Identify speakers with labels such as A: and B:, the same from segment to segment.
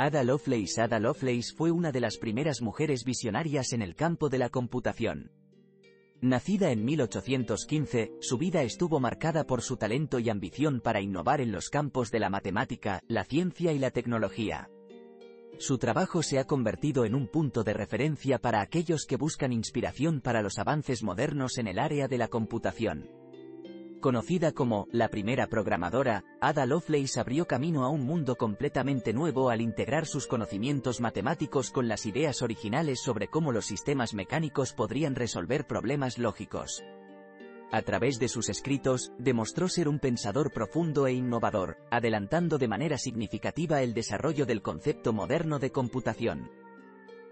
A: Ada Lovelace Ada Lovelace fue una de las primeras mujeres visionarias en el campo de la computación. Nacida en 1815, su vida estuvo marcada por su talento y ambición para innovar en los campos de la matemática, la ciencia y la tecnología. Su trabajo se ha convertido en un punto de referencia para aquellos que buscan inspiración para los avances modernos en el área de la computación. Conocida como la primera programadora, Ada Lovelace abrió camino a un mundo completamente nuevo al integrar sus conocimientos matemáticos con las ideas originales sobre cómo los sistemas mecánicos podrían resolver problemas lógicos. A través de sus escritos, demostró ser un pensador profundo e innovador, adelantando de manera significativa el desarrollo del concepto moderno de computación.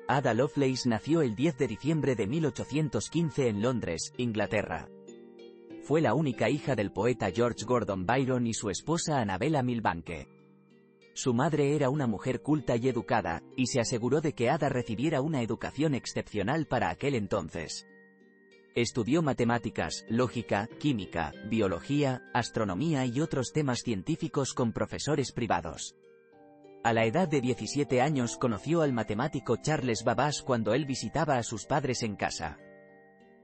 A: Ada Lovelace nació el 10 de diciembre de 1815 en Londres, Inglaterra fue la única hija del poeta George Gordon Byron y su esposa Annabella Milbanke. Su madre era una mujer culta y educada, y se aseguró de que Ada recibiera una educación excepcional para aquel entonces. Estudió matemáticas, lógica, química, biología, astronomía y otros temas científicos con profesores privados. A la edad de 17 años conoció al matemático Charles Babbage cuando él visitaba a sus padres en casa.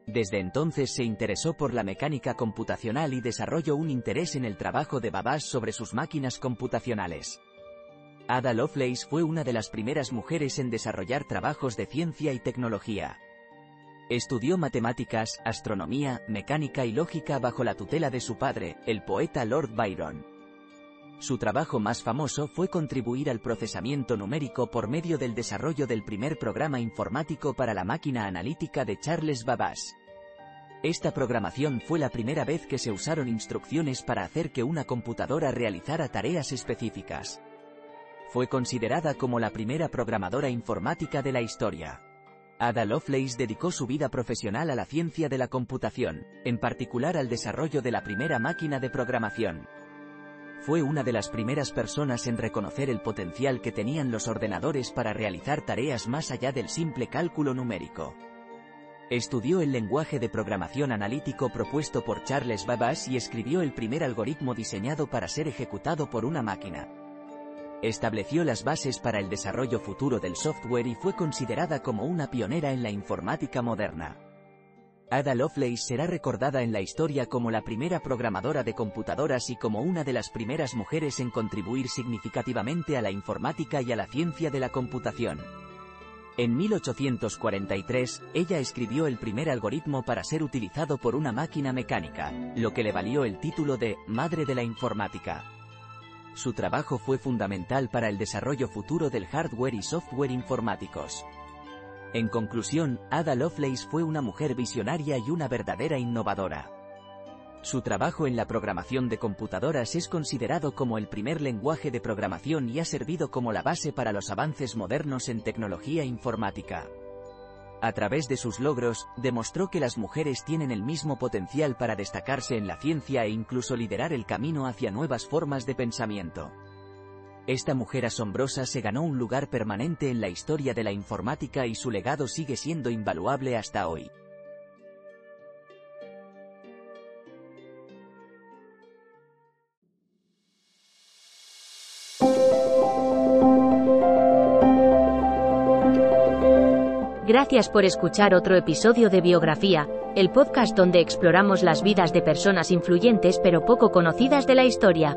A: Desde entonces se interesó por la mecánica computacional y desarrolló un interés en el trabajo de Babbage sobre sus máquinas computacionales. Ada Lovelace fue una de las primeras mujeres en desarrollar trabajos de ciencia y tecnología. Estudió matemáticas, astronomía, mecánica y lógica bajo la tutela de su padre, el poeta Lord Byron. Su trabajo más famoso fue contribuir al procesamiento numérico por medio del desarrollo del primer programa informático para la máquina analítica de Charles Babbage. Esta programación fue la primera vez que se usaron instrucciones para hacer que una computadora realizara tareas específicas. Fue considerada como la primera programadora informática de la historia. Ada Lovelace dedicó su vida profesional a la ciencia de la computación, en particular al desarrollo de la primera máquina de programación. Fue una de las primeras personas en reconocer el potencial que tenían los ordenadores para realizar tareas más allá del simple cálculo numérico. Estudió el lenguaje de programación analítico propuesto por Charles Babbage y escribió el primer algoritmo diseñado para ser ejecutado por una máquina. Estableció las bases para el desarrollo futuro del software y fue considerada como una pionera en la informática moderna. Ada Lovelace será recordada en la historia como la primera programadora de computadoras y como una de las primeras mujeres en contribuir significativamente a la informática y a la ciencia de la computación. En 1843, ella escribió el primer algoritmo para ser utilizado por una máquina mecánica, lo que le valió el título de Madre de la Informática. Su trabajo fue fundamental para el desarrollo futuro del hardware y software informáticos. En conclusión, Ada Lovelace fue una mujer visionaria y una verdadera innovadora. Su trabajo en la programación de computadoras es considerado como el primer lenguaje de programación y ha servido como la base para los avances modernos en tecnología informática. A través de sus logros, demostró que las mujeres tienen el mismo potencial para destacarse en la ciencia e incluso liderar el camino hacia nuevas formas de pensamiento. Esta mujer asombrosa se ganó un lugar permanente en la historia de la informática y su legado sigue siendo invaluable hasta hoy.
B: Gracias por escuchar otro episodio de Biografía, el podcast donde exploramos las vidas de personas influyentes pero poco conocidas de la historia.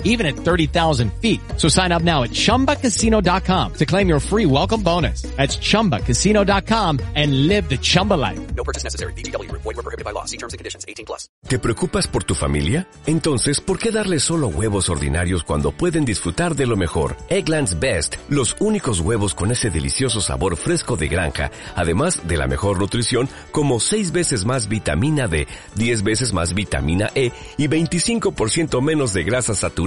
C: even at 30,000 feet. So sign up now at chumbacasino.com to claim your free welcome bonus. That's chumbacasino.com and live the Chumba life.
D: No purchase necessary. BGW. Void were prohibited by law. See terms and conditions. 18 plus.
E: ¿Te preocupas por tu familia? Entonces, ¿por qué darles solo huevos ordinarios cuando pueden disfrutar de lo mejor? Eggland's Best, los únicos huevos con ese delicioso sabor fresco de granja, además de la mejor nutrición, como 6 veces más vitamina D, 10 veces más vitamina E y 25% menos de grasa